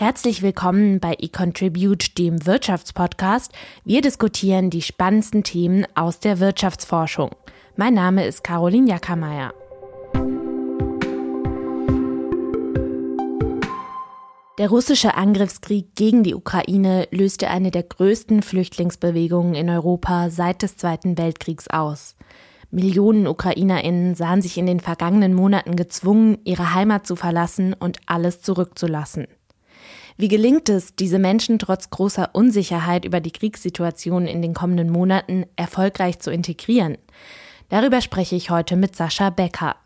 Herzlich willkommen bei eContribute, dem Wirtschaftspodcast. Wir diskutieren die spannendsten Themen aus der Wirtschaftsforschung. Mein Name ist Caroline Jackermeier. Der russische Angriffskrieg gegen die Ukraine löste eine der größten Flüchtlingsbewegungen in Europa seit des Zweiten Weltkriegs aus. Millionen Ukrainerinnen sahen sich in den vergangenen Monaten gezwungen, ihre Heimat zu verlassen und alles zurückzulassen. Wie gelingt es, diese Menschen trotz großer Unsicherheit über die Kriegssituation in den kommenden Monaten erfolgreich zu integrieren? Darüber spreche ich heute mit Sascha Becker.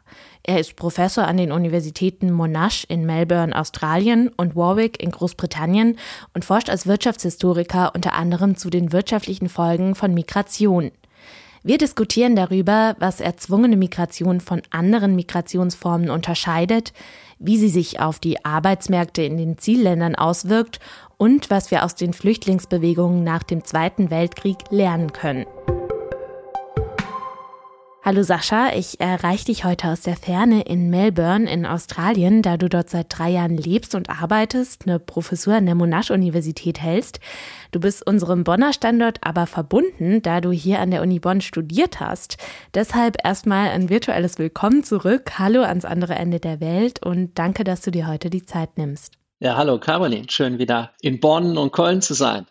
Er ist Professor an den Universitäten Monash in Melbourne, Australien und Warwick in Großbritannien und forscht als Wirtschaftshistoriker unter anderem zu den wirtschaftlichen Folgen von Migration. Wir diskutieren darüber, was erzwungene Migration von anderen Migrationsformen unterscheidet, wie sie sich auf die Arbeitsmärkte in den Zielländern auswirkt und was wir aus den Flüchtlingsbewegungen nach dem Zweiten Weltkrieg lernen können. Hallo Sascha, ich erreiche dich heute aus der Ferne in Melbourne in Australien, da du dort seit drei Jahren lebst und arbeitest, eine Professur an der Monash-Universität hältst. Du bist unserem Bonner Standort aber verbunden, da du hier an der Uni Bonn studiert hast. Deshalb erstmal ein virtuelles Willkommen zurück. Hallo ans andere Ende der Welt und danke, dass du dir heute die Zeit nimmst. Ja, hallo Caroline, schön wieder in Bonn und Köln zu sein.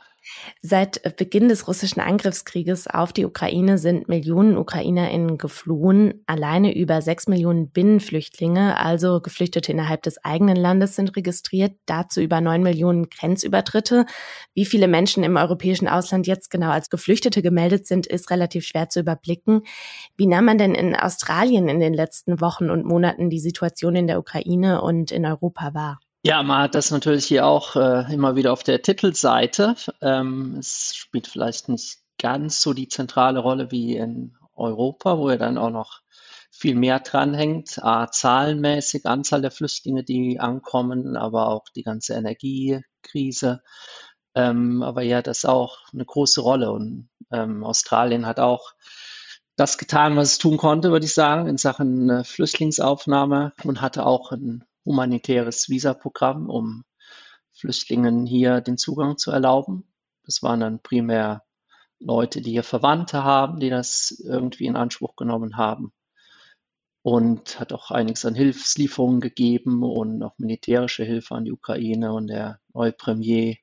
Seit Beginn des russischen Angriffskrieges auf die Ukraine sind Millionen UkrainerInnen geflohen. Alleine über sechs Millionen Binnenflüchtlinge, also Geflüchtete innerhalb des eigenen Landes, sind registriert. Dazu über neun Millionen Grenzübertritte. Wie viele Menschen im europäischen Ausland jetzt genau als Geflüchtete gemeldet sind, ist relativ schwer zu überblicken. Wie nahm man denn in Australien in den letzten Wochen und Monaten die Situation in der Ukraine und in Europa wahr? Ja, man hat das natürlich hier auch äh, immer wieder auf der Titelseite. Ähm, es spielt vielleicht nicht ganz so die zentrale Rolle wie in Europa, wo ja dann auch noch viel mehr dranhängt. A, zahlenmäßig, Anzahl der Flüchtlinge, die ankommen, aber auch die ganze Energiekrise. Ähm, aber ja, das ist auch eine große Rolle. Und ähm, Australien hat auch das getan, was es tun konnte, würde ich sagen, in Sachen äh, Flüchtlingsaufnahme und hatte auch ein humanitäres Visaprogramm, um Flüchtlingen hier den Zugang zu erlauben. Das waren dann primär Leute, die hier Verwandte haben, die das irgendwie in Anspruch genommen haben. Und hat auch einiges an Hilfslieferungen gegeben und auch militärische Hilfe an die Ukraine. Und der neue Premier,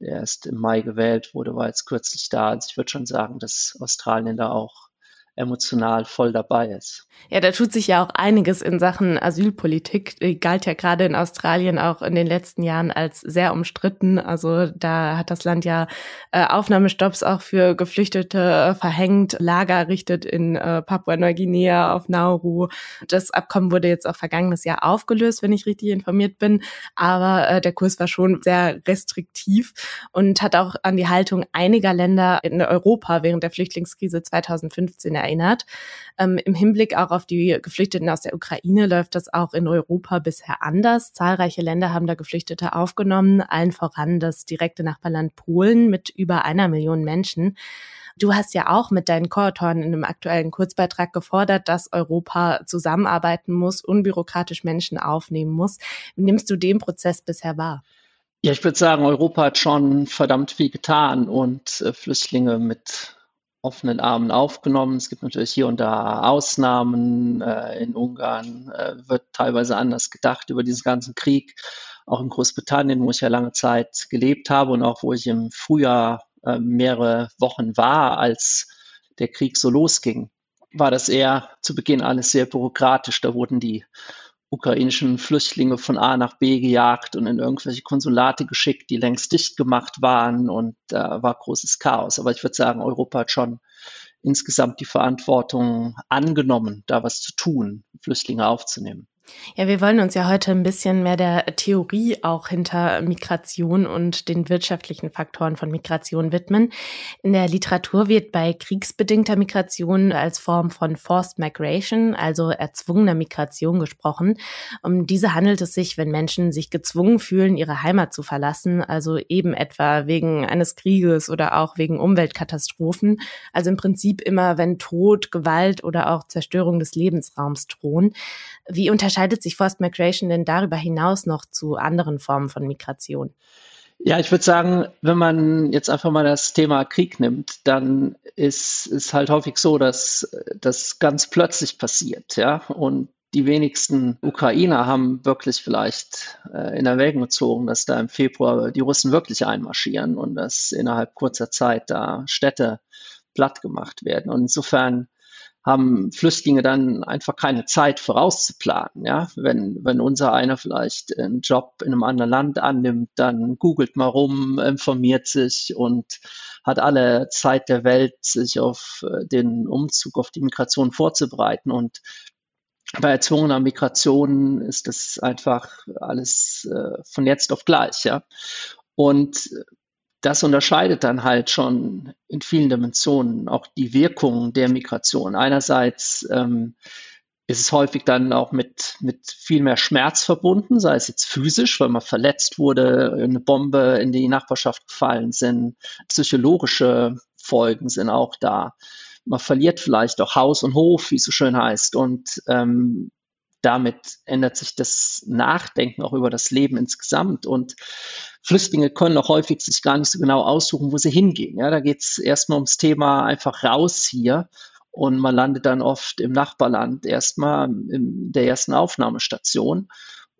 der erst im Mai gewählt wurde, war jetzt kürzlich da. Also ich würde schon sagen, dass Australien da auch emotional voll dabei ist. Ja, da tut sich ja auch einiges in Sachen Asylpolitik. Die galt ja gerade in Australien auch in den letzten Jahren als sehr umstritten. Also da hat das Land ja äh, Aufnahmestopps auch für Geflüchtete äh, verhängt, Lager errichtet in äh, Papua-Neuguinea, auf Nauru. Das Abkommen wurde jetzt auch vergangenes Jahr aufgelöst, wenn ich richtig informiert bin. Aber äh, der Kurs war schon sehr restriktiv und hat auch an die Haltung einiger Länder in Europa während der Flüchtlingskrise 2015 erinnert. Ähm, Im Hinblick auch auf die Geflüchteten aus der Ukraine läuft das auch in Europa bisher anders. Zahlreiche Länder haben da Geflüchtete aufgenommen, allen voran das direkte Nachbarland Polen mit über einer Million Menschen. Du hast ja auch mit deinen Co-Autoren in einem aktuellen Kurzbeitrag gefordert, dass Europa zusammenarbeiten muss, unbürokratisch Menschen aufnehmen muss. Nimmst du den Prozess bisher wahr? Ja, ich würde sagen, Europa hat schon verdammt viel getan und äh, Flüchtlinge mit offenen Armen aufgenommen. Es gibt natürlich hier und da Ausnahmen. Äh, in Ungarn äh, wird teilweise anders gedacht über diesen ganzen Krieg. Auch in Großbritannien, wo ich ja lange Zeit gelebt habe und auch wo ich im Frühjahr äh, mehrere Wochen war, als der Krieg so losging, war das eher zu Beginn alles sehr bürokratisch. Da wurden die ukrainischen Flüchtlinge von A nach B gejagt und in irgendwelche Konsulate geschickt, die längst dicht gemacht waren und da äh, war großes Chaos. Aber ich würde sagen, Europa hat schon insgesamt die Verantwortung angenommen, da was zu tun, Flüchtlinge aufzunehmen. Ja, wir wollen uns ja heute ein bisschen mehr der Theorie auch hinter Migration und den wirtschaftlichen Faktoren von Migration widmen. In der Literatur wird bei kriegsbedingter Migration als Form von Forced Migration, also erzwungener Migration gesprochen. Um diese handelt es sich, wenn Menschen sich gezwungen fühlen, ihre Heimat zu verlassen, also eben etwa wegen eines Krieges oder auch wegen Umweltkatastrophen. Also im Prinzip immer, wenn Tod, Gewalt oder auch Zerstörung des Lebensraums drohen. Wie unter unterscheidet sich Forced Migration denn darüber hinaus noch zu anderen Formen von Migration? Ja, ich würde sagen, wenn man jetzt einfach mal das Thema Krieg nimmt, dann ist es halt häufig so, dass das ganz plötzlich passiert, ja. Und die wenigsten Ukrainer haben wirklich vielleicht äh, in Erwägung gezogen, dass da im Februar die Russen wirklich einmarschieren und dass innerhalb kurzer Zeit da Städte platt gemacht werden. Und insofern haben Flüchtlinge dann einfach keine Zeit vorauszuplanen. Ja? Wenn, wenn unser einer vielleicht einen Job in einem anderen Land annimmt, dann googelt mal rum, informiert sich und hat alle Zeit der Welt, sich auf äh, den Umzug, auf die Migration vorzubereiten. Und bei erzwungener Migration ist das einfach alles äh, von jetzt auf gleich. Ja? Und das unterscheidet dann halt schon in vielen Dimensionen auch die Wirkung der Migration. Einerseits ähm, ist es häufig dann auch mit, mit viel mehr Schmerz verbunden, sei es jetzt physisch, weil man verletzt wurde, eine Bombe in die Nachbarschaft gefallen sind, psychologische Folgen sind auch da. Man verliert vielleicht auch Haus und Hof, wie es so schön heißt. Und ähm, damit ändert sich das Nachdenken auch über das Leben insgesamt. Und Flüchtlinge können auch häufig sich gar nicht so genau aussuchen, wo sie hingehen. Ja, da geht es erstmal ums Thema einfach raus hier. Und man landet dann oft im Nachbarland erstmal in der ersten Aufnahmestation.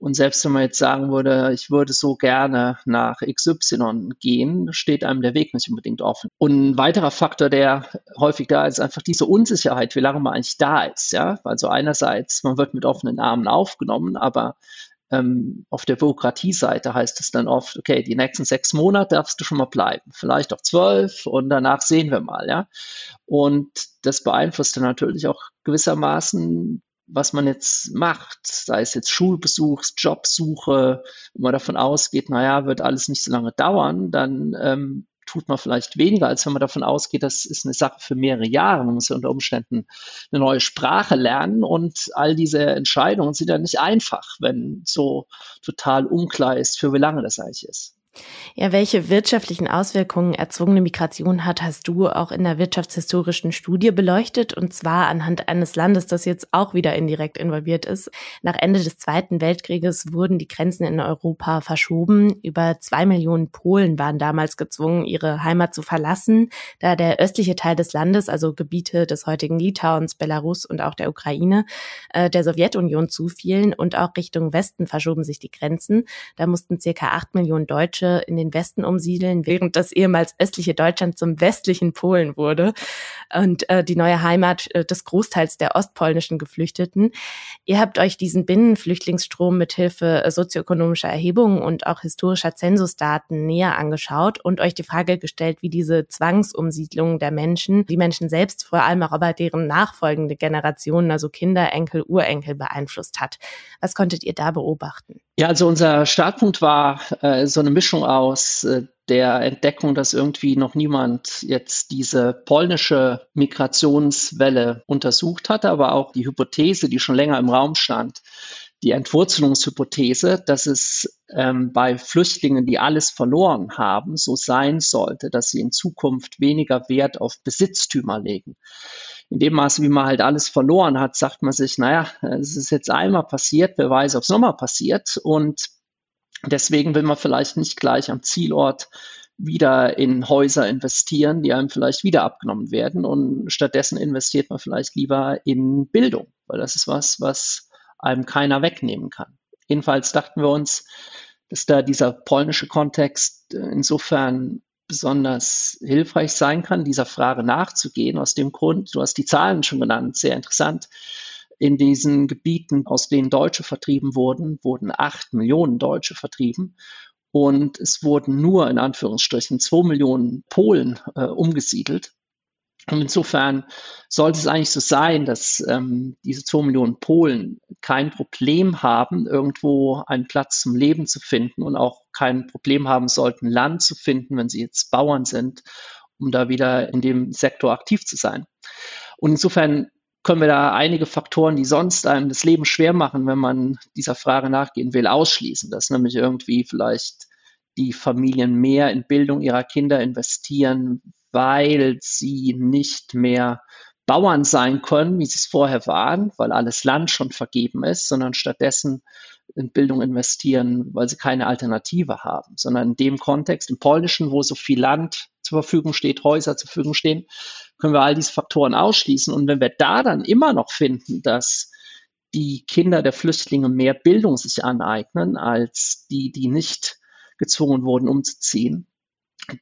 Und selbst wenn man jetzt sagen würde, ich würde so gerne nach XY gehen, steht einem der Weg nicht unbedingt offen. Und ein weiterer Faktor, der häufig da ist, einfach diese Unsicherheit, wie lange man eigentlich da ist. Ja? Also einerseits, man wird mit offenen Armen aufgenommen, aber ähm, auf der Bürokratieseite heißt es dann oft, okay, die nächsten sechs Monate darfst du schon mal bleiben, vielleicht auch zwölf und danach sehen wir mal, ja. Und das beeinflusst dann natürlich auch gewissermaßen was man jetzt macht, sei es jetzt Schulbesuch, Jobsuche, wenn man davon ausgeht, naja, wird alles nicht so lange dauern, dann ähm, tut man vielleicht weniger, als wenn man davon ausgeht, das ist eine Sache für mehrere Jahre. Man muss ja unter Umständen eine neue Sprache lernen und all diese Entscheidungen sind ja nicht einfach, wenn so total unklar ist, für wie lange das eigentlich ist. Ja, welche wirtschaftlichen Auswirkungen erzwungene Migration hat, hast du auch in der wirtschaftshistorischen Studie beleuchtet und zwar anhand eines Landes, das jetzt auch wieder indirekt involviert ist. Nach Ende des Zweiten Weltkrieges wurden die Grenzen in Europa verschoben. Über zwei Millionen Polen waren damals gezwungen, ihre Heimat zu verlassen, da der östliche Teil des Landes, also Gebiete des heutigen Litauens, Belarus und auch der Ukraine, äh, der Sowjetunion zufielen und auch Richtung Westen verschoben sich die Grenzen. Da mussten circa acht Millionen Deutsche Deutsche in den Westen umsiedeln, während das ehemals östliche Deutschland zum westlichen Polen wurde und äh, die neue Heimat äh, des Großteils der ostpolnischen Geflüchteten. Ihr habt euch diesen Binnenflüchtlingsstrom mithilfe äh, sozioökonomischer Erhebungen und auch historischer Zensusdaten näher angeschaut und euch die Frage gestellt, wie diese Zwangsumsiedlung der Menschen, die Menschen selbst, vor allem auch aber deren nachfolgende Generationen, also Kinder, Enkel, Urenkel beeinflusst hat. Was konntet ihr da beobachten? Ja, also unser Startpunkt war äh, so eine Mischung aus äh, der Entdeckung, dass irgendwie noch niemand jetzt diese polnische Migrationswelle untersucht hatte, aber auch die Hypothese, die schon länger im Raum stand, die Entwurzelungshypothese, dass es ähm, bei Flüchtlingen, die alles verloren haben, so sein sollte, dass sie in Zukunft weniger Wert auf Besitztümer legen in dem Maße, wie man halt alles verloren hat, sagt man sich, naja, es ist jetzt einmal passiert, wer weiß, ob es nochmal passiert. Und deswegen will man vielleicht nicht gleich am Zielort wieder in Häuser investieren, die einem vielleicht wieder abgenommen werden. Und stattdessen investiert man vielleicht lieber in Bildung, weil das ist was, was einem keiner wegnehmen kann. Jedenfalls dachten wir uns, dass da dieser polnische Kontext insofern besonders hilfreich sein kann, dieser Frage nachzugehen. Aus dem Grund, du hast die Zahlen schon genannt, sehr interessant. In diesen Gebieten, aus denen Deutsche vertrieben wurden, wurden acht Millionen Deutsche vertrieben. Und es wurden nur in Anführungsstrichen zwei Millionen Polen äh, umgesiedelt. Und insofern sollte es eigentlich so sein, dass ähm, diese zwei Millionen Polen kein Problem haben, irgendwo einen Platz zum Leben zu finden und auch kein Problem haben sollten, Land zu finden, wenn sie jetzt Bauern sind, um da wieder in dem Sektor aktiv zu sein. Und insofern können wir da einige Faktoren, die sonst einem das Leben schwer machen, wenn man dieser Frage nachgehen will, ausschließen. Dass nämlich irgendwie vielleicht die Familien mehr in Bildung ihrer Kinder investieren, weil sie nicht mehr Bauern sein können, wie sie es vorher waren, weil alles Land schon vergeben ist, sondern stattdessen in Bildung investieren, weil sie keine Alternative haben, sondern in dem Kontext, im Polnischen, wo so viel Land zur Verfügung steht, Häuser zur Verfügung stehen, können wir all diese Faktoren ausschließen. Und wenn wir da dann immer noch finden, dass die Kinder der Flüchtlinge mehr Bildung sich aneignen als die, die nicht gezwungen wurden, umzuziehen,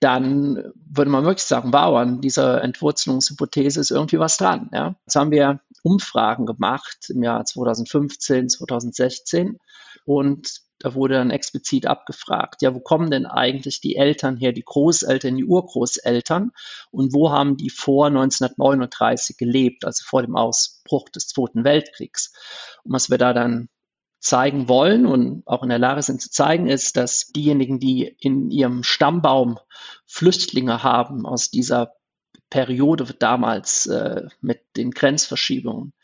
dann würde man wirklich sagen, wow, an dieser Entwurzelungshypothese ist irgendwie was dran. Ja. Jetzt haben wir Umfragen gemacht im Jahr 2015, 2016 und da wurde dann explizit abgefragt, ja, wo kommen denn eigentlich die Eltern her, die Großeltern, die Urgroßeltern und wo haben die vor 1939 gelebt, also vor dem Ausbruch des Zweiten Weltkriegs? Und was wir da dann zeigen wollen und auch in der Lage sind zu zeigen, ist, dass diejenigen, die in ihrem Stammbaum Flüchtlinge haben aus dieser Periode damals äh, mit den Grenzverschiebungen,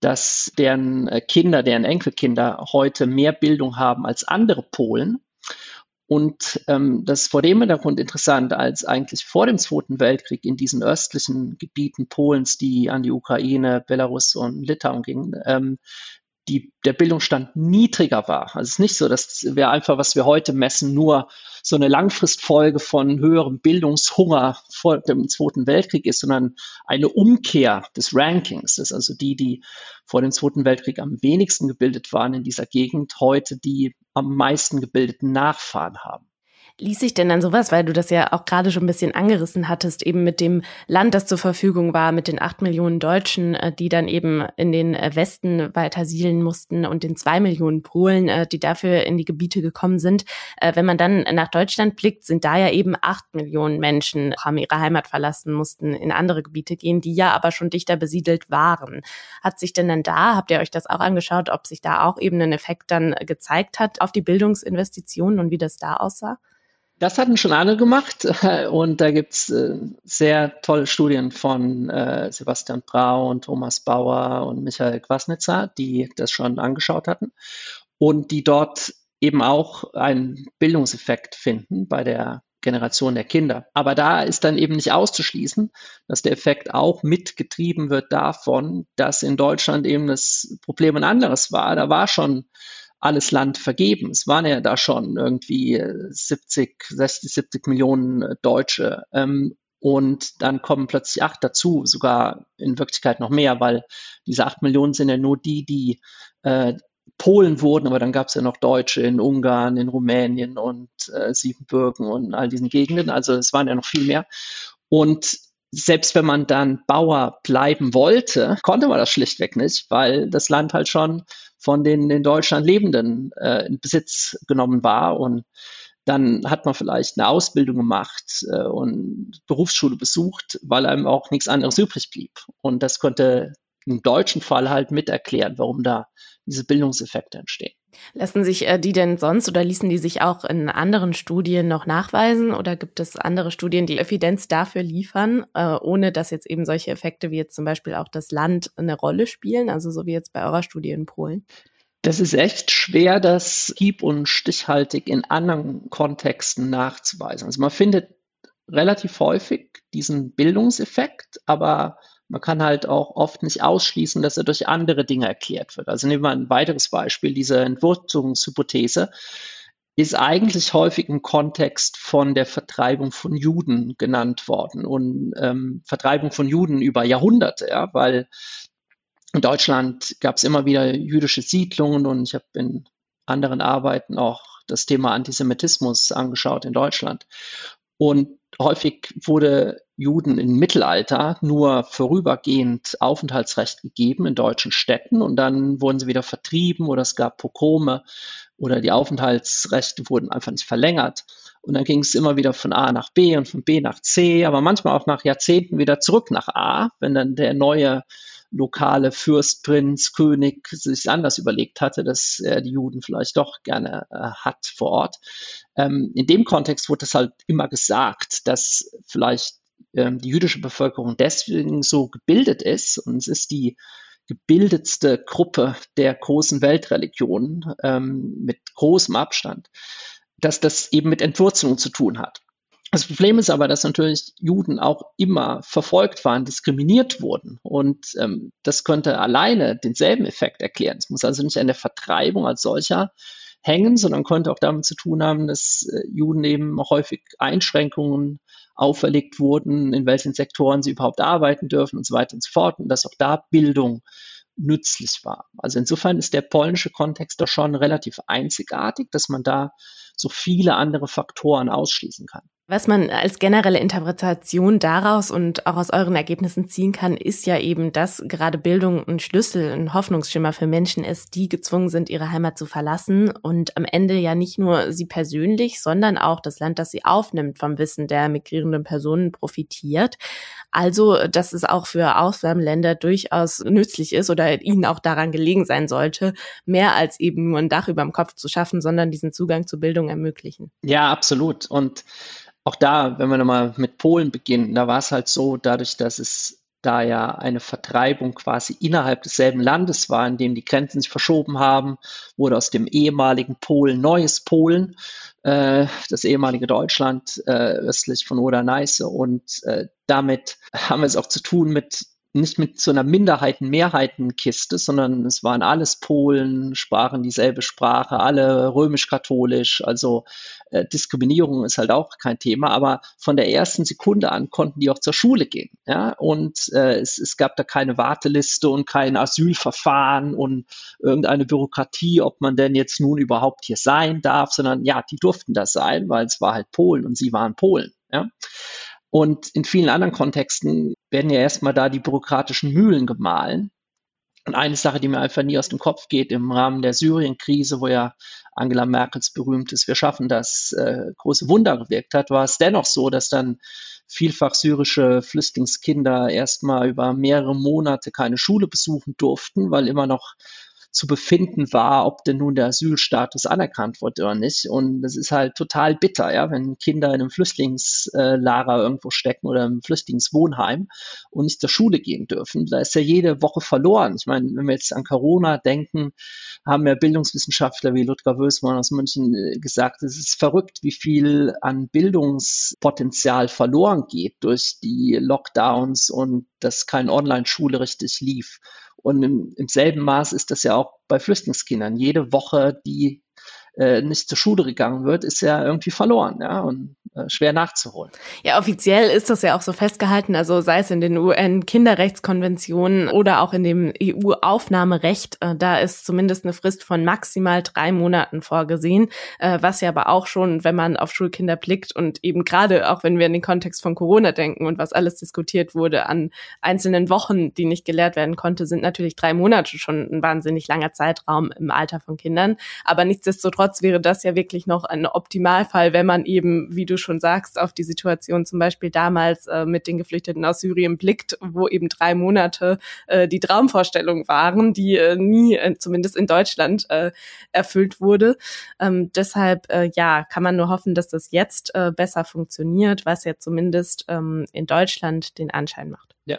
dass deren äh, Kinder, deren Enkelkinder heute mehr Bildung haben als andere Polen. Und ähm, das ist vor dem Hintergrund interessant, als eigentlich vor dem Zweiten Weltkrieg in diesen östlichen Gebieten Polens, die an die Ukraine, Belarus und Litauen gingen, ähm, die, der Bildungsstand niedriger war. Also es ist nicht so, dass wir einfach, was wir heute messen, nur so eine Langfristfolge von höherem Bildungshunger vor dem Zweiten Weltkrieg ist, sondern eine Umkehr des Rankings. Das ist also die, die vor dem Zweiten Weltkrieg am wenigsten gebildet waren in dieser Gegend, heute die am meisten gebildeten Nachfahren haben. Ließ sich denn dann sowas, weil du das ja auch gerade schon ein bisschen angerissen hattest, eben mit dem Land, das zur Verfügung war, mit den acht Millionen Deutschen, äh, die dann eben in den äh, Westen weiter siedeln mussten und den zwei Millionen Polen, äh, die dafür in die Gebiete gekommen sind. Wenn man dann nach Deutschland blickt, sind da ja eben acht Millionen Menschen, haben ihre Heimat verlassen, mussten in andere Gebiete gehen, die ja aber schon dichter besiedelt waren. Hat sich denn dann da, habt ihr euch das auch angeschaut, ob sich da auch eben ein Effekt dann gezeigt hat auf die Bildungsinvestitionen und wie das da aussah? Das hatten schon alle gemacht und da gibt es äh, sehr tolle Studien von äh, Sebastian Brau und Thomas Bauer und Michael Kwasnitzer, die das schon angeschaut hatten und die dort eben auch einen Bildungseffekt finden bei der Generation der Kinder. Aber da ist dann eben nicht auszuschließen, dass der Effekt auch mitgetrieben wird davon, dass in Deutschland eben das Problem ein anderes war. Da war schon alles Land vergeben. Es waren ja da schon irgendwie 70, 60, 70 Millionen äh, Deutsche. Ähm, und dann kommen plötzlich acht dazu, sogar in Wirklichkeit noch mehr, weil diese acht Millionen sind ja nur die, die äh, Polen wurden, aber dann gab es ja noch Deutsche in Ungarn, in Rumänien und äh, Siebenbürgen und all diesen Gegenden. Also es waren ja noch viel mehr. Und selbst wenn man dann Bauer bleiben wollte, konnte man das schlichtweg nicht, weil das Land halt schon von den in Deutschland Lebenden äh, in Besitz genommen war. Und dann hat man vielleicht eine Ausbildung gemacht äh, und Berufsschule besucht, weil einem auch nichts anderes übrig blieb. Und das konnte im deutschen Fall halt mit erklären, warum da diese Bildungseffekte entstehen. Lassen sich äh, die denn sonst oder ließen die sich auch in anderen Studien noch nachweisen oder gibt es andere Studien, die Evidenz dafür liefern, äh, ohne dass jetzt eben solche Effekte wie jetzt zum Beispiel auch das Land eine Rolle spielen, also so wie jetzt bei eurer Studie in Polen? Das ist echt schwer, das hieb- und stichhaltig in anderen Kontexten nachzuweisen. Also man findet relativ häufig diesen Bildungseffekt, aber man kann halt auch oft nicht ausschließen, dass er durch andere Dinge erklärt wird. Also nehmen wir ein weiteres Beispiel. Diese Entwurzlungshypothese ist eigentlich häufig im Kontext von der Vertreibung von Juden genannt worden und ähm, Vertreibung von Juden über Jahrhunderte, ja, weil in Deutschland gab es immer wieder jüdische Siedlungen und ich habe in anderen Arbeiten auch das Thema Antisemitismus angeschaut in Deutschland. Und häufig wurde Juden im Mittelalter nur vorübergehend Aufenthaltsrecht gegeben in deutschen Städten und dann wurden sie wieder vertrieben oder es gab Pogrome oder die Aufenthaltsrechte wurden einfach nicht verlängert. Und dann ging es immer wieder von A nach B und von B nach C, aber manchmal auch nach Jahrzehnten wieder zurück nach A, wenn dann der neue lokale Fürst, Prinz, König sich anders überlegt hatte, dass er die Juden vielleicht doch gerne äh, hat vor Ort. Ähm, in dem Kontext wurde es halt immer gesagt, dass vielleicht ähm, die jüdische Bevölkerung deswegen so gebildet ist und es ist die gebildetste Gruppe der großen Weltreligionen ähm, mit großem Abstand, dass das eben mit Entwurzelung zu tun hat. Das Problem ist aber, dass natürlich Juden auch immer verfolgt waren, diskriminiert wurden. Und ähm, das könnte alleine denselben Effekt erklären. Es muss also nicht an der Vertreibung als solcher hängen, sondern könnte auch damit zu tun haben, dass äh, Juden eben häufig Einschränkungen auferlegt wurden, in welchen Sektoren sie überhaupt arbeiten dürfen und so weiter und so fort. Und dass auch da Bildung nützlich war. Also insofern ist der polnische Kontext doch schon relativ einzigartig, dass man da so viele andere Faktoren ausschließen kann. Was man als generelle Interpretation daraus und auch aus euren Ergebnissen ziehen kann, ist ja eben, dass gerade Bildung ein Schlüssel, ein Hoffnungsschimmer für Menschen ist, die gezwungen sind, ihre Heimat zu verlassen und am Ende ja nicht nur sie persönlich, sondern auch das Land, das sie aufnimmt, vom Wissen der migrierenden Personen profitiert. Also, dass es auch für Ausnahmeländer durchaus nützlich ist oder ihnen auch daran gelegen sein sollte, mehr als eben nur ein Dach über dem Kopf zu schaffen, sondern diesen Zugang zu Bildung ermöglichen. Ja, absolut. Und auch da, wenn wir nochmal mit Polen beginnen, da war es halt so, dadurch, dass es da ja eine Vertreibung quasi innerhalb desselben Landes war, in dem die Grenzen sich verschoben haben, wurde aus dem ehemaligen Polen neues Polen, äh, das ehemalige Deutschland äh, östlich von Oder-Neiße. Und äh, damit haben wir es auch zu tun mit nicht mit so einer Minderheiten-Mehrheiten-Kiste, sondern es waren alles Polen, sprachen dieselbe Sprache, alle römisch-katholisch. Also äh, Diskriminierung ist halt auch kein Thema, aber von der ersten Sekunde an konnten die auch zur Schule gehen. Ja? Und äh, es, es gab da keine Warteliste und kein Asylverfahren und irgendeine Bürokratie, ob man denn jetzt nun überhaupt hier sein darf, sondern ja, die durften das sein, weil es war halt Polen und sie waren Polen. Ja? Und in vielen anderen Kontexten werden ja erstmal da die bürokratischen Mühlen gemahlen. Und eine Sache, die mir einfach nie aus dem Kopf geht, im Rahmen der Syrien-Krise, wo ja Angela Merkels berühmtes Wir schaffen das äh, große Wunder gewirkt hat, war es dennoch so, dass dann vielfach syrische Flüchtlingskinder erstmal über mehrere Monate keine Schule besuchen durften, weil immer noch zu befinden war, ob denn nun der Asylstatus anerkannt wird oder nicht. Und das ist halt total bitter, ja, wenn Kinder in einem Flüchtlingslager irgendwo stecken oder im Flüchtlingswohnheim und nicht zur Schule gehen dürfen. Da ist ja jede Woche verloren. Ich meine, wenn wir jetzt an Corona denken, haben ja Bildungswissenschaftler wie Ludger Wösmann aus München äh, gesagt, es ist verrückt, wie viel an Bildungspotenzial verloren geht durch die Lockdowns und dass keine Online-Schule richtig lief. Und im, im selben Maß ist das ja auch bei Flüchtlingskindern. Jede Woche, die äh, nicht zur Schule gegangen wird, ist ja irgendwie verloren, ja, und schwer nachzuholen. Ja, offiziell ist das ja auch so festgehalten, also sei es in den UN-Kinderrechtskonventionen oder auch in dem EU-Aufnahmerecht, äh, da ist zumindest eine Frist von maximal drei Monaten vorgesehen, äh, was ja aber auch schon, wenn man auf Schulkinder blickt und eben gerade auch wenn wir in den Kontext von Corona denken und was alles diskutiert wurde an einzelnen Wochen, die nicht gelehrt werden konnte, sind natürlich drei Monate schon ein wahnsinnig langer Zeitraum im Alter von Kindern, aber Nichtsdestotrotz wäre das ja wirklich noch ein Optimalfall, wenn man eben, wie du schon sagst, auf die Situation zum Beispiel damals äh, mit den Geflüchteten aus Syrien blickt, wo eben drei Monate äh, die Traumvorstellung waren, die äh, nie, äh, zumindest in Deutschland, äh, erfüllt wurde. Ähm, deshalb, äh, ja, kann man nur hoffen, dass das jetzt besser funktioniert, was ja zumindest ähm, in Deutschland den Anschein macht. Ja,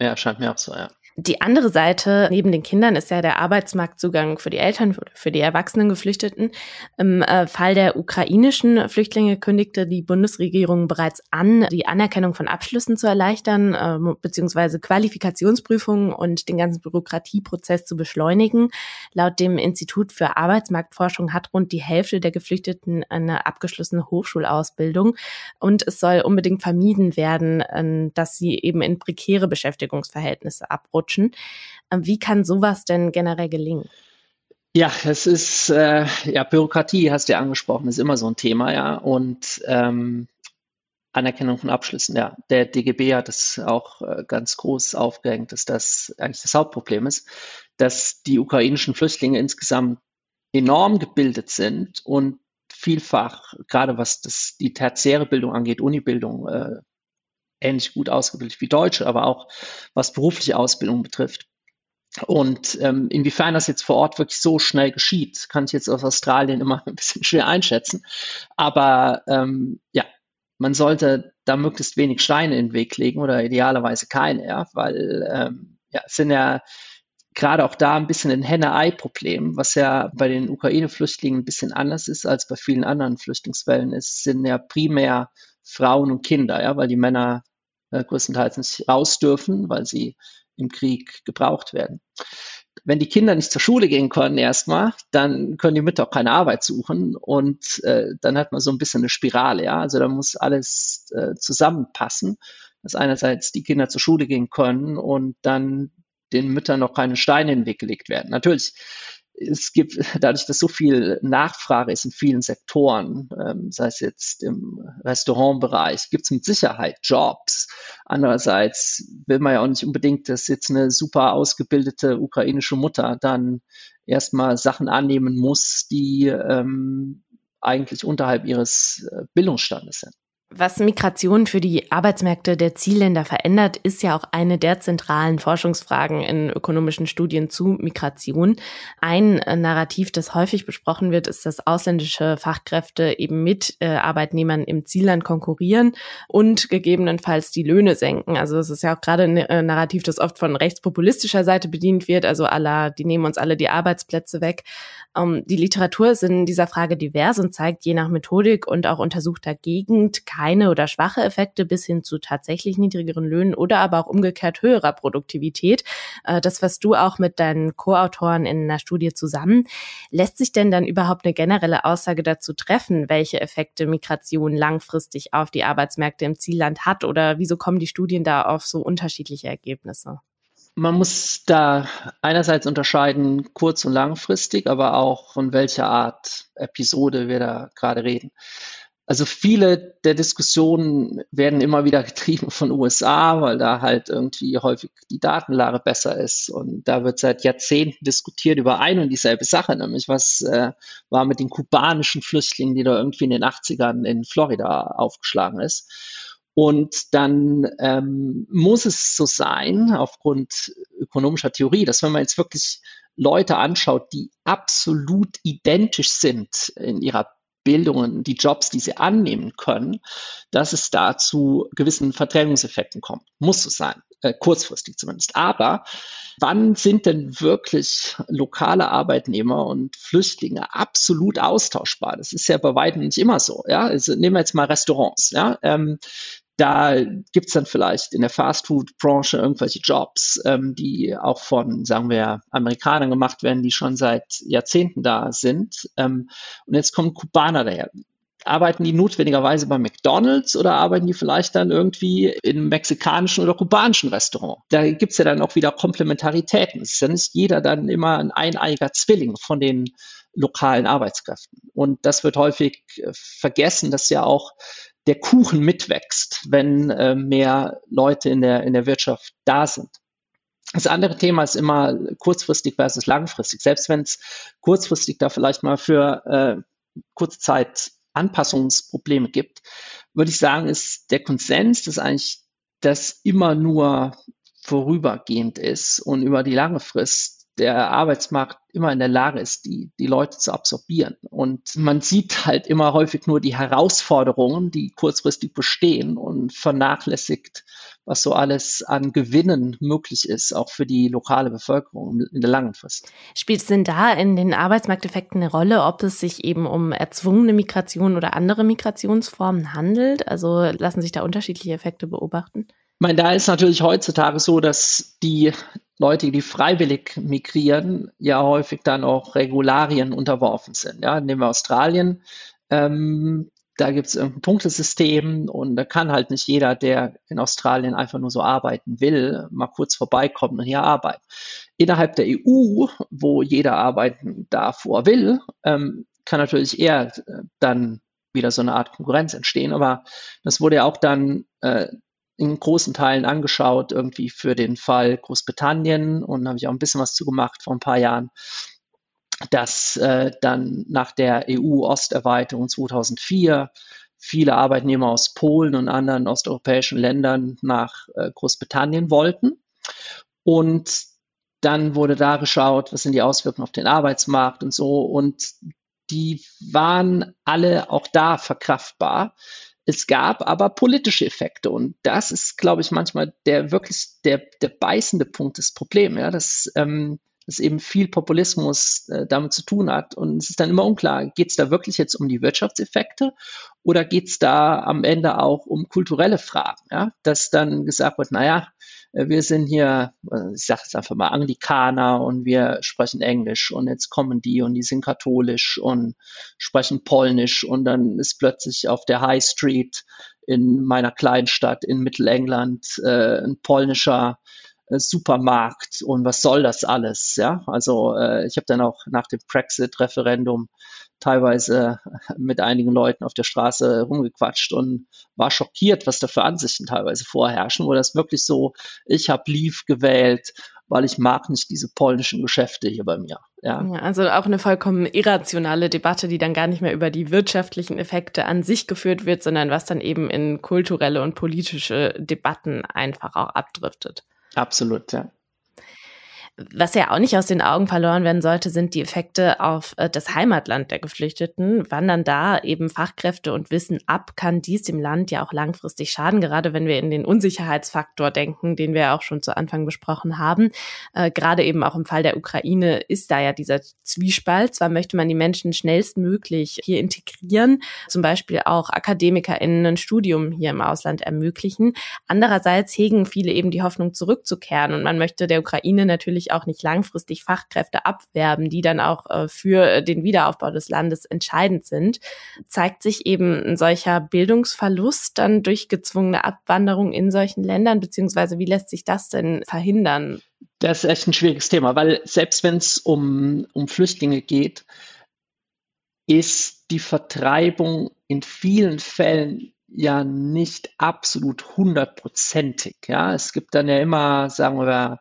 ja, scheint mir auch so, ja. Die andere Seite neben den Kindern ist ja der Arbeitsmarktzugang für die Eltern, für die erwachsenen Geflüchteten. Im äh, Fall der ukrainischen Flüchtlinge kündigte die Bundesregierung bereits an, die Anerkennung von Abschlüssen zu erleichtern, äh, beziehungsweise Qualifikationsprüfungen und den ganzen Bürokratieprozess zu beschleunigen. Laut dem Institut für Arbeitsmarktforschung hat rund die Hälfte der Geflüchteten eine abgeschlossene Hochschulausbildung und es soll unbedingt vermieden werden, äh, dass sie eben in prekäre Beschäftigungsverhältnisse abrutschen rutschen. Ähm, wie kann sowas denn generell gelingen? Ja, es ist, äh, ja, Bürokratie hast du ja angesprochen, ist immer so ein Thema, ja. Und ähm, Anerkennung von Abschlüssen, ja. Der DGB hat es auch äh, ganz groß aufgehängt, dass das eigentlich das Hauptproblem ist, dass die ukrainischen Flüchtlinge insgesamt enorm gebildet sind und vielfach, gerade was das, die tertiäre Bildung angeht, Unibildung, äh, ähnlich gut ausgebildet wie Deutsche, aber auch was berufliche Ausbildung betrifft. Und ähm, inwiefern das jetzt vor Ort wirklich so schnell geschieht, kann ich jetzt aus Australien immer ein bisschen schwer einschätzen. Aber ähm, ja, man sollte da möglichst wenig Steine in den Weg legen oder idealerweise keine, ja, weil ähm, ja, es sind ja gerade auch da ein bisschen ein Henne-Ei-Problem, was ja bei den Ukraine-Flüchtlingen ein bisschen anders ist als bei vielen anderen Flüchtlingswellen. Es sind ja primär Frauen und Kinder, ja, weil die Männer äh, größtenteils nicht raus dürfen, weil sie im Krieg gebraucht werden. Wenn die Kinder nicht zur Schule gehen können erstmal, dann können die Mütter auch keine Arbeit suchen und äh, dann hat man so ein bisschen eine Spirale, ja. Also da muss alles äh, zusammenpassen, dass einerseits die Kinder zur Schule gehen können und dann den Müttern noch keine Steine in den Weg gelegt werden. Natürlich es gibt dadurch, dass so viel Nachfrage ist in vielen Sektoren, ähm, sei es jetzt im Restaurantbereich, gibt es mit Sicherheit Jobs. Andererseits will man ja auch nicht unbedingt, dass jetzt eine super ausgebildete ukrainische Mutter dann erstmal Sachen annehmen muss, die ähm, eigentlich unterhalb ihres äh, Bildungsstandes sind. Was Migration für die Arbeitsmärkte der Zielländer verändert, ist ja auch eine der zentralen Forschungsfragen in ökonomischen Studien zu Migration. Ein äh, Narrativ, das häufig besprochen wird, ist, dass ausländische Fachkräfte eben mit äh, Arbeitnehmern im Zielland konkurrieren und gegebenenfalls die Löhne senken. Also es ist ja auch gerade ein äh, Narrativ, das oft von rechtspopulistischer Seite bedient wird. Also aller, die nehmen uns alle die Arbeitsplätze weg. Ähm, die Literatur ist in dieser Frage divers und zeigt je nach Methodik und auch untersuchter Gegend keine oder schwache Effekte bis hin zu tatsächlich niedrigeren Löhnen oder aber auch umgekehrt höherer Produktivität. Äh, das fasst du auch mit deinen Co-Autoren in einer Studie zusammen. Lässt sich denn dann überhaupt eine generelle Aussage dazu treffen, welche Effekte Migration langfristig auf die Arbeitsmärkte im Zielland hat oder wieso kommen die Studien da auf so unterschiedliche Ergebnisse? Man muss da einerseits unterscheiden, kurz- und langfristig, aber auch von welcher Art Episode wir da gerade reden. Also viele der Diskussionen werden immer wieder getrieben von USA, weil da halt irgendwie häufig die Datenlage besser ist. Und da wird seit Jahrzehnten diskutiert über ein und dieselbe Sache, nämlich was äh, war mit den kubanischen Flüchtlingen, die da irgendwie in den 80ern in Florida aufgeschlagen ist. Und dann ähm, muss es so sein, aufgrund ökonomischer Theorie, dass wenn man jetzt wirklich Leute anschaut, die absolut identisch sind in ihrer Bildung und die Jobs, die sie annehmen können, dass es da zu gewissen Verdrängungseffekten kommt. Muss so sein, äh, kurzfristig zumindest. Aber wann sind denn wirklich lokale Arbeitnehmer und Flüchtlinge absolut austauschbar? Das ist ja bei weitem nicht immer so. Ja? Also nehmen wir jetzt mal Restaurants. Ja? Ähm, da gibt's dann vielleicht in der Fastfood-Branche irgendwelche Jobs, ähm, die auch von, sagen wir, Amerikanern gemacht werden, die schon seit Jahrzehnten da sind. Ähm, und jetzt kommen Kubaner daher. Arbeiten die notwendigerweise bei McDonalds oder arbeiten die vielleicht dann irgendwie im mexikanischen oder kubanischen Restaurant? Da gibt's ja dann auch wieder Komplementaritäten. Es ist jeder dann immer ein eineiiger Zwilling von den lokalen Arbeitskräften. Und das wird häufig äh, vergessen, dass ja auch der Kuchen mitwächst, wenn äh, mehr Leute in der, in der Wirtschaft da sind. Das andere Thema ist immer kurzfristig versus langfristig. Selbst wenn es kurzfristig da vielleicht mal für äh, kurze Zeit Anpassungsprobleme gibt, würde ich sagen, ist der Konsens, dass eigentlich das immer nur vorübergehend ist und über die lange Frist der Arbeitsmarkt immer in der Lage ist, die, die Leute zu absorbieren. Und man sieht halt immer häufig nur die Herausforderungen, die kurzfristig bestehen und vernachlässigt, was so alles an Gewinnen möglich ist, auch für die lokale Bevölkerung in der langen Frist. Spielt es denn da in den Arbeitsmarkteffekten eine Rolle, ob es sich eben um erzwungene Migration oder andere Migrationsformen handelt? Also lassen sich da unterschiedliche Effekte beobachten? Ich meine, da ist natürlich heutzutage so, dass die Leute, die freiwillig migrieren, ja häufig dann auch Regularien unterworfen sind. Ja, nehmen wir Australien. Ähm, da gibt es ein Punktesystem und da kann halt nicht jeder, der in Australien einfach nur so arbeiten will, mal kurz vorbeikommen und hier arbeiten. Innerhalb der EU, wo jeder arbeiten er will, ähm, kann natürlich eher äh, dann wieder so eine Art Konkurrenz entstehen. Aber das wurde ja auch dann äh, in großen Teilen angeschaut, irgendwie für den Fall Großbritannien und habe ich auch ein bisschen was zu gemacht vor ein paar Jahren, dass äh, dann nach der EU-Osterweiterung 2004 viele Arbeitnehmer aus Polen und anderen osteuropäischen Ländern nach äh, Großbritannien wollten. Und dann wurde da geschaut, was sind die Auswirkungen auf den Arbeitsmarkt und so. Und die waren alle auch da verkraftbar. Es gab aber politische Effekte und das ist, glaube ich, manchmal der wirklich der, der beißende Punkt des Problems, ja, dass ähm, dass eben viel Populismus äh, damit zu tun hat. Und es ist dann immer unklar, geht es da wirklich jetzt um die Wirtschaftseffekte oder geht es da am Ende auch um kulturelle Fragen? Ja? Dass dann gesagt wird, naja, äh, wir sind hier, äh, ich sage jetzt einfach mal Anglikaner und wir sprechen Englisch und jetzt kommen die und die sind katholisch und sprechen Polnisch und dann ist plötzlich auf der High Street in meiner Kleinstadt in Mittelengland äh, ein polnischer äh, Supermarkt und was soll das alles? Ja, also äh, ich habe dann auch nach dem Brexit-Referendum teilweise mit einigen Leuten auf der Straße rumgequatscht und war schockiert, was da für Ansichten teilweise vorherrschen, wo das wirklich so, ich habe Leave gewählt, weil ich mag nicht diese polnischen Geschäfte hier bei mir. Ja. ja. also auch eine vollkommen irrationale Debatte, die dann gar nicht mehr über die wirtschaftlichen Effekte an sich geführt wird, sondern was dann eben in kulturelle und politische Debatten einfach auch abdriftet. Absolut, ja. Was ja auch nicht aus den Augen verloren werden sollte, sind die Effekte auf äh, das Heimatland der Geflüchteten. Wandern da eben Fachkräfte und Wissen ab, kann dies dem Land ja auch langfristig schaden, gerade wenn wir in den Unsicherheitsfaktor denken, den wir auch schon zu Anfang besprochen haben. Äh, gerade eben auch im Fall der Ukraine ist da ja dieser Zwiespalt. Zwar möchte man die Menschen schnellstmöglich hier integrieren, zum Beispiel auch AkademikerInnen ein Studium hier im Ausland ermöglichen. Andererseits hegen viele eben die Hoffnung zurückzukehren und man möchte der Ukraine natürlich natürlich auch nicht langfristig Fachkräfte abwerben, die dann auch äh, für den Wiederaufbau des Landes entscheidend sind, zeigt sich eben ein solcher Bildungsverlust dann durch gezwungene Abwanderung in solchen Ländern, beziehungsweise wie lässt sich das denn verhindern? Das ist echt ein schwieriges Thema, weil selbst wenn es um, um Flüchtlinge geht, ist die Vertreibung in vielen Fällen ja nicht absolut hundertprozentig. Ja, es gibt dann ja immer, sagen wir,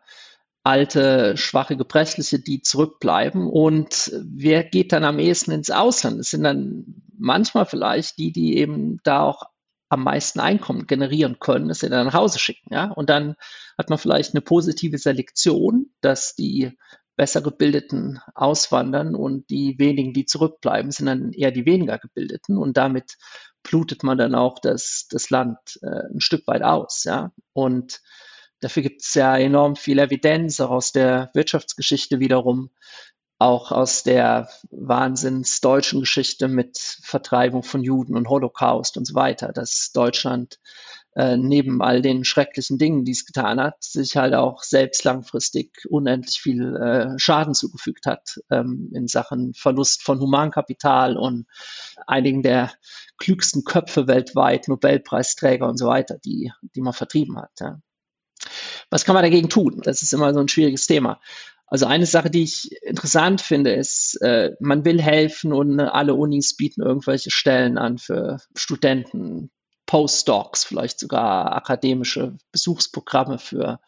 alte, schwache Gebrechliche, die zurückbleiben. Und wer geht dann am ehesten ins Ausland? Es sind dann manchmal vielleicht die, die eben da auch am meisten Einkommen generieren können, das sie dann nach Hause schicken. Ja? Und dann hat man vielleicht eine positive Selektion, dass die besser gebildeten auswandern und die wenigen, die zurückbleiben, sind dann eher die weniger gebildeten und damit blutet man dann auch das, das Land äh, ein Stück weit aus. Ja? Und Dafür gibt es ja enorm viel Evidenz, auch aus der Wirtschaftsgeschichte wiederum, auch aus der wahnsinns deutschen Geschichte mit Vertreibung von Juden und Holocaust und so weiter, dass Deutschland äh, neben all den schrecklichen Dingen, die es getan hat, sich halt auch selbst langfristig unendlich viel äh, Schaden zugefügt hat ähm, in Sachen Verlust von Humankapital und einigen der klügsten Köpfe weltweit, Nobelpreisträger und so weiter, die, die man vertrieben hat. Ja. Was kann man dagegen tun? Das ist immer so ein schwieriges Thema. Also eine Sache, die ich interessant finde, ist, äh, man will helfen und alle Unis bieten irgendwelche Stellen an für Studenten, Postdocs, vielleicht sogar akademische Besuchsprogramme für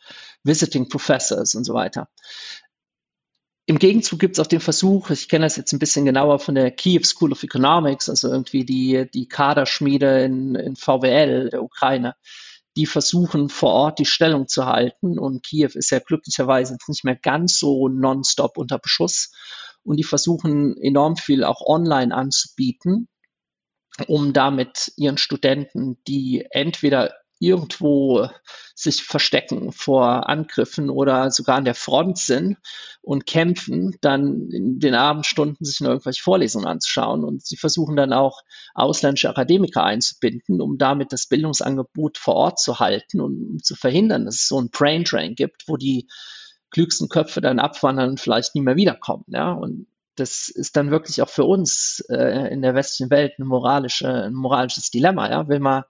Visiting Professors und so weiter. Im Gegenzug gibt es auch den Versuch, ich kenne das jetzt ein bisschen genauer von der Kiev School of Economics, also irgendwie die, die Kaderschmiede in, in VWL der Ukraine, die versuchen vor Ort die Stellung zu halten. Und Kiew ist ja glücklicherweise jetzt nicht mehr ganz so nonstop unter Beschuss. Und die versuchen enorm viel auch online anzubieten, um damit ihren Studenten, die entweder irgendwo sich verstecken vor Angriffen oder sogar an der Front sind und kämpfen, dann in den Abendstunden sich nur irgendwelche Vorlesungen anzuschauen. Und sie versuchen dann auch ausländische Akademiker einzubinden, um damit das Bildungsangebot vor Ort zu halten und um zu verhindern, dass es so ein Brain Drain gibt, wo die klügsten Köpfe dann abwandern und vielleicht nie mehr wiederkommen. Ja? Und das ist dann wirklich auch für uns äh, in der westlichen Welt eine moralische, ein moralisches Dilemma. Ja? Will man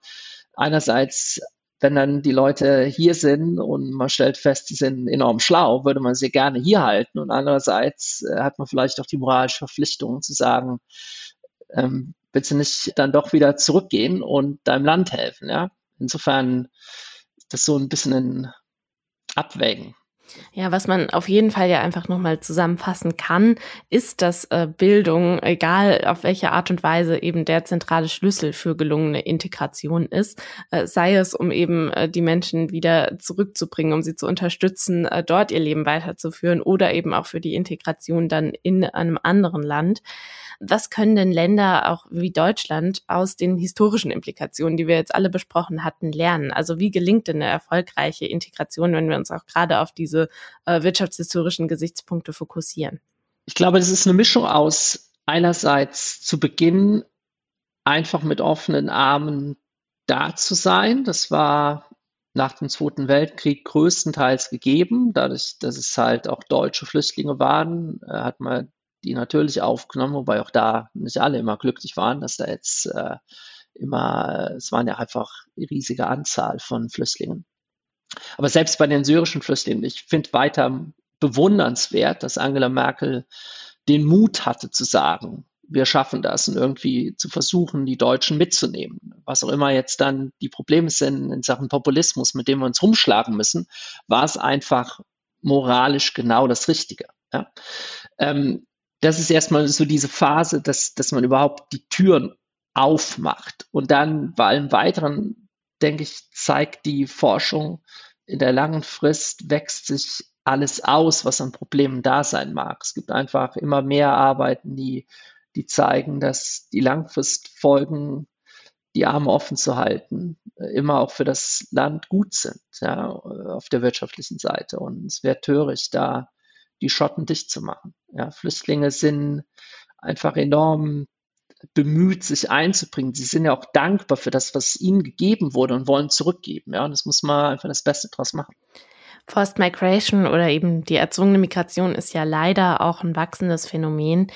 einerseits, wenn dann die Leute hier sind und man stellt fest, sie sind enorm schlau, würde man sie gerne hier halten. Und andererseits äh, hat man vielleicht auch die moralische Verpflichtung zu sagen, ähm, willst du nicht dann doch wieder zurückgehen und deinem Land helfen? Ja? Insofern das so ein bisschen ein Abwägen. Ja, was man auf jeden Fall ja einfach nochmal zusammenfassen kann, ist, dass äh, Bildung, egal auf welche Art und Weise, eben der zentrale Schlüssel für gelungene Integration ist. Äh, sei es, um eben äh, die Menschen wieder zurückzubringen, um sie zu unterstützen, äh, dort ihr Leben weiterzuführen oder eben auch für die Integration dann in einem anderen Land. Was können denn Länder auch wie Deutschland aus den historischen Implikationen, die wir jetzt alle besprochen hatten, lernen? Also wie gelingt denn eine erfolgreiche Integration, wenn wir uns auch gerade auf diese äh, wirtschaftshistorischen Gesichtspunkte fokussieren? Ich glaube, das ist eine Mischung aus einerseits zu Beginn einfach mit offenen Armen da zu sein. Das war nach dem Zweiten Weltkrieg größtenteils gegeben. Dadurch, dass es halt auch deutsche Flüchtlinge waren, äh, hat man die natürlich aufgenommen, wobei auch da nicht alle immer glücklich waren, dass da jetzt äh, immer, es waren ja einfach riesige Anzahl von Flüchtlingen. Aber selbst bei den syrischen Flüchtlingen, ich finde weiter bewundernswert, dass Angela Merkel den Mut hatte zu sagen, wir schaffen das und irgendwie zu versuchen, die Deutschen mitzunehmen. Was auch immer jetzt dann die Probleme sind in Sachen Populismus, mit dem wir uns rumschlagen müssen, war es einfach moralisch genau das Richtige. Ja. Ähm, das ist erstmal so diese Phase, dass, dass man überhaupt die Türen aufmacht. Und dann bei allem Weiteren, denke ich, zeigt die Forschung in der langen Frist, wächst sich alles aus, was an Problemen da sein mag. Es gibt einfach immer mehr Arbeiten, die die zeigen, dass die Langfristfolgen, die Arme offen zu halten, immer auch für das Land gut sind, ja, auf der wirtschaftlichen Seite. Und es wäre töricht, da die Schotten dicht zu machen. Ja, Flüchtlinge sind einfach enorm bemüht, sich einzubringen. Sie sind ja auch dankbar für das, was ihnen gegeben wurde und wollen zurückgeben. Ja, und das muss man einfach das Beste draus machen. Forced Migration oder eben die erzwungene Migration ist ja leider auch ein wachsendes Phänomen.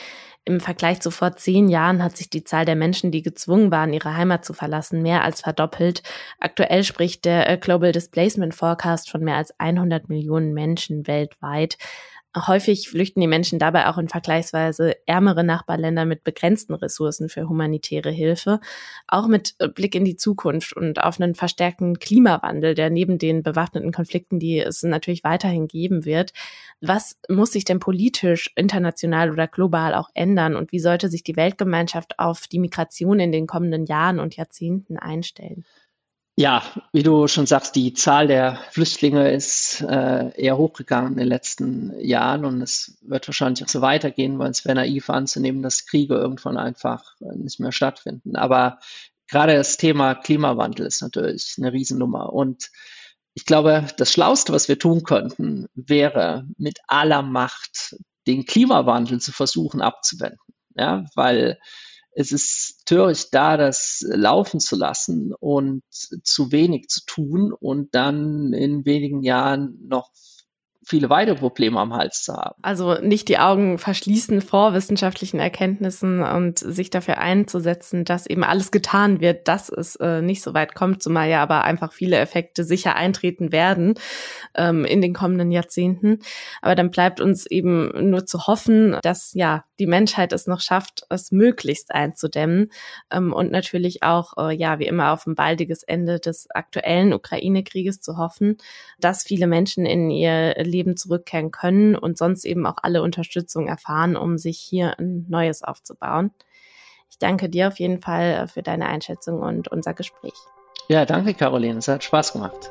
Im Vergleich zu vor zehn Jahren hat sich die Zahl der Menschen, die gezwungen waren, ihre Heimat zu verlassen, mehr als verdoppelt. Aktuell spricht der äh, Global Displacement Forecast von mehr als 100 Millionen Menschen weltweit. Häufig flüchten die Menschen dabei auch in vergleichsweise ärmere Nachbarländer mit begrenzten Ressourcen für humanitäre Hilfe. Auch mit Blick in die Zukunft und auf einen verstärkten Klimawandel, der neben den bewaffneten Konflikten, die es natürlich weiterhin geben wird. Was muss sich denn politisch, international oder global auch ändern und wie sollte sich die Weltgemeinschaft auf die Migration in den kommenden Jahren und Jahrzehnten einstellen? Ja, wie du schon sagst, die Zahl der Flüchtlinge ist äh, eher hochgegangen in den letzten Jahren und es wird wahrscheinlich auch so weitergehen, weil es wäre naiv anzunehmen, dass Kriege irgendwann einfach nicht mehr stattfinden. Aber gerade das Thema Klimawandel ist natürlich eine Riesennummer und ich glaube, das Schlauste, was wir tun könnten, wäre mit aller Macht den Klimawandel zu versuchen abzuwenden. Ja, weil es ist töricht da, das laufen zu lassen und zu wenig zu tun und dann in wenigen Jahren noch viele weitere Probleme am Hals zu haben. Also nicht die Augen verschließen vor wissenschaftlichen Erkenntnissen und sich dafür einzusetzen, dass eben alles getan wird, dass es äh, nicht so weit kommt, zumal ja aber einfach viele Effekte sicher eintreten werden ähm, in den kommenden Jahrzehnten. Aber dann bleibt uns eben nur zu hoffen, dass ja die Menschheit es noch schafft, es möglichst einzudämmen ähm, und natürlich auch äh, ja wie immer auf ein baldiges Ende des aktuellen Ukraine-Krieges zu hoffen, dass viele Menschen in ihr Leben zurückkehren können und sonst eben auch alle Unterstützung erfahren, um sich hier ein neues aufzubauen. Ich danke dir auf jeden Fall äh, für deine Einschätzung und unser Gespräch. Ja, danke, Caroline. Es hat Spaß gemacht.